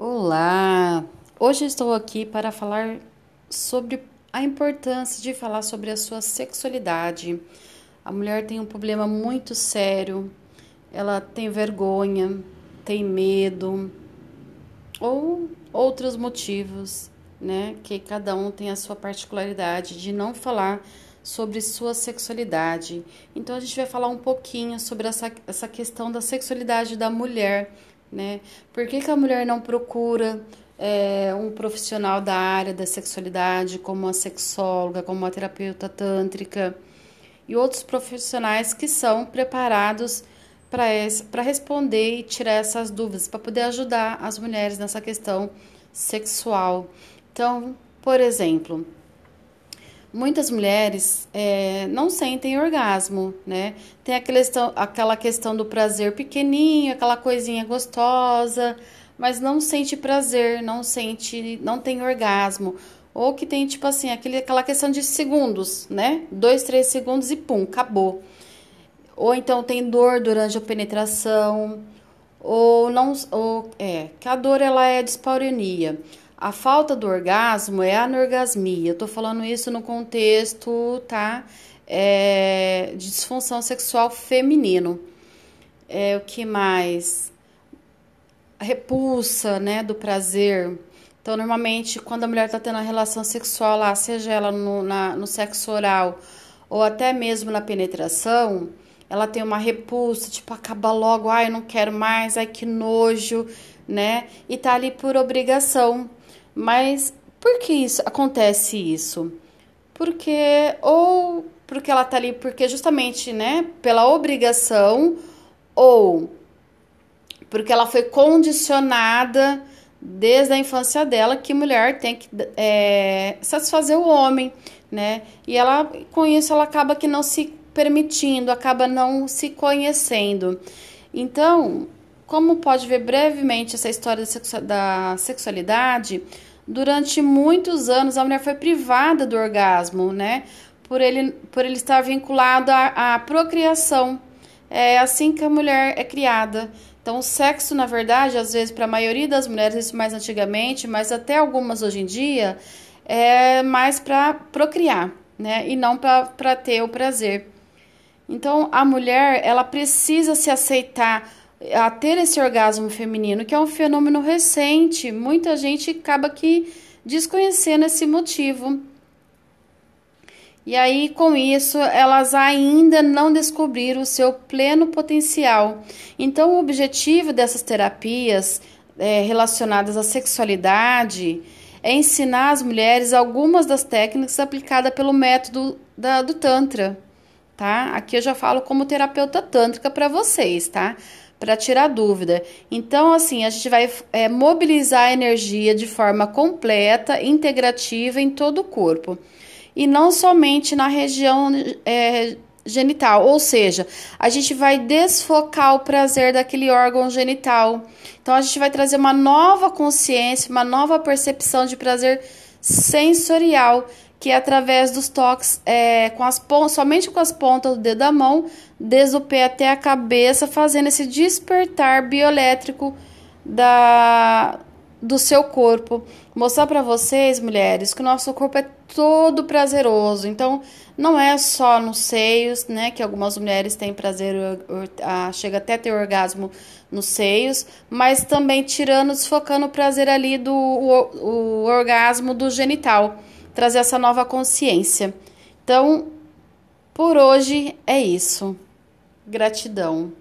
Olá! Hoje estou aqui para falar sobre a importância de falar sobre a sua sexualidade. A mulher tem um problema muito sério, ela tem vergonha, tem medo ou outros motivos, né? Que cada um tem a sua particularidade de não falar sobre sua sexualidade. Então a gente vai falar um pouquinho sobre essa, essa questão da sexualidade da mulher né? Por que, que a mulher não procura é, um profissional da área da sexualidade, como a sexóloga, como a terapeuta tântrica e outros profissionais que são preparados para responder e tirar essas dúvidas, para poder ajudar as mulheres nessa questão sexual. Então, por exemplo, muitas mulheres é, não sentem orgasmo, né? Tem aquela questão, aquela questão do prazer pequenininho, aquela coisinha gostosa, mas não sente prazer, não sente, não tem orgasmo. Ou que tem, tipo assim, aquele, aquela questão de segundos, né? Dois, três segundos e pum, acabou. Ou então tem dor durante a penetração, ou não, ou é, que a dor ela é dispareunia. A falta do orgasmo é anorgasmia. Eu tô falando isso no contexto, tá? É, de disfunção sexual feminino. É, o que mais? A repulsa, né, do prazer. Então, normalmente, quando a mulher está tendo a relação sexual lá, seja ela no, na, no sexo oral ou até mesmo na penetração, ela tem uma repulsa, tipo, acaba logo, ai, eu não quero mais, ai, que nojo, né? E tá ali por obrigação, mas por que isso acontece isso? Porque ou porque ela tá ali porque justamente, né, pela obrigação ou porque ela foi condicionada desde a infância dela que mulher tem que é, satisfazer o homem, né? E ela com isso ela acaba que não se permitindo, acaba não se conhecendo. Então, como pode ver brevemente essa história da sexualidade, durante muitos anos a mulher foi privada do orgasmo, né? Por ele, por ele estar vinculado à, à procriação. É assim que a mulher é criada. Então, o sexo, na verdade, às vezes, para a maioria das mulheres, isso mais antigamente, mas até algumas hoje em dia, é mais para procriar, né? E não para ter o prazer. Então, a mulher, ela precisa se aceitar a ter esse orgasmo feminino, que é um fenômeno recente. Muita gente acaba que desconhecendo esse motivo. E aí, com isso, elas ainda não descobriram o seu pleno potencial. Então, o objetivo dessas terapias é, relacionadas à sexualidade é ensinar as mulheres algumas das técnicas aplicadas pelo método da, do Tantra, tá? Aqui eu já falo como terapeuta tântrica para vocês, tá? Para tirar dúvida. Então, assim, a gente vai é, mobilizar a energia de forma completa, integrativa em todo o corpo. E não somente na região é, genital, ou seja, a gente vai desfocar o prazer daquele órgão genital. Então, a gente vai trazer uma nova consciência, uma nova percepção de prazer sensorial que é através dos toques é, com as somente com as pontas do dedo da mão, desde o pé até a cabeça, fazendo esse despertar bioelétrico da, do seu corpo. Mostrar para vocês, mulheres, que o nosso corpo é todo prazeroso. Então, não é só nos seios, né? Que algumas mulheres têm prazer, chega até ter orgasmo nos seios, mas também tirando, desfocando o prazer ali do o, o orgasmo do genital trazer essa nova consciência. Então, por hoje é isso. Gratidão.